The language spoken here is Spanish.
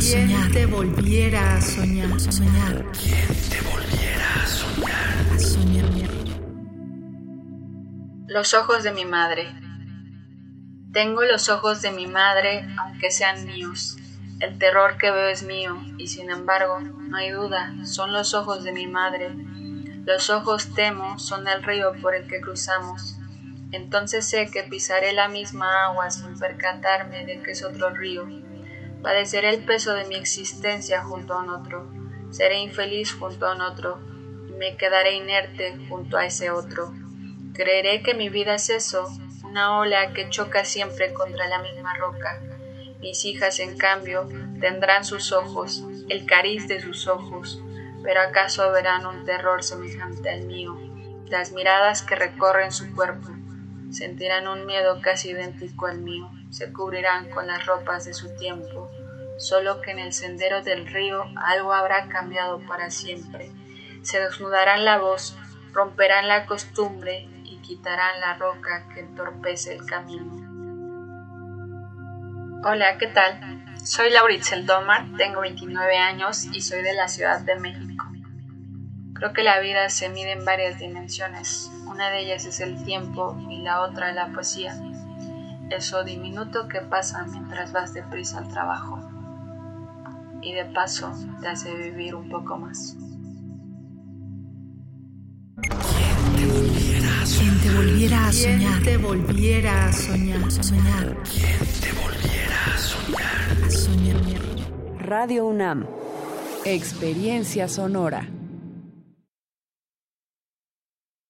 a soñar? te volviera a soñar? soñar? ¿Quién te volviera a soñar? A soñar. Los ojos de mi madre. Tengo los ojos de mi madre, aunque sean míos. El terror que veo es mío, y sin embargo, no hay duda, son los ojos de mi madre. Los ojos temo son el río por el que cruzamos. Entonces sé que pisaré la misma agua sin percatarme de que es otro río. Padeceré el peso de mi existencia junto a un otro. Seré infeliz junto a un otro. Y me quedaré inerte junto a ese otro. Creeré que mi vida es eso, una ola que choca siempre contra la misma roca. Mis hijas, en cambio, tendrán sus ojos, el cariz de sus ojos, pero acaso verán un terror semejante al mío. Las miradas que recorren su cuerpo sentirán un miedo casi idéntico al mío, se cubrirán con las ropas de su tiempo, solo que en el sendero del río algo habrá cambiado para siempre. Se desnudarán la voz, romperán la costumbre y quitarán la roca que entorpece el camino. Hola, ¿qué tal? Soy Lauritzel Domar, tengo 29 años y soy de la Ciudad de México. Creo que la vida se mide en varias dimensiones. Una de ellas es el tiempo y la otra la poesía. Eso diminuto que pasa mientras vas deprisa al trabajo. Y de paso te hace vivir un poco más. ¿Quién te volviera a soñar? te volviera a soñar? soñar? ¿Quién te volviera a soñar? A soñar. Radio UNAM. Experiencia sonora.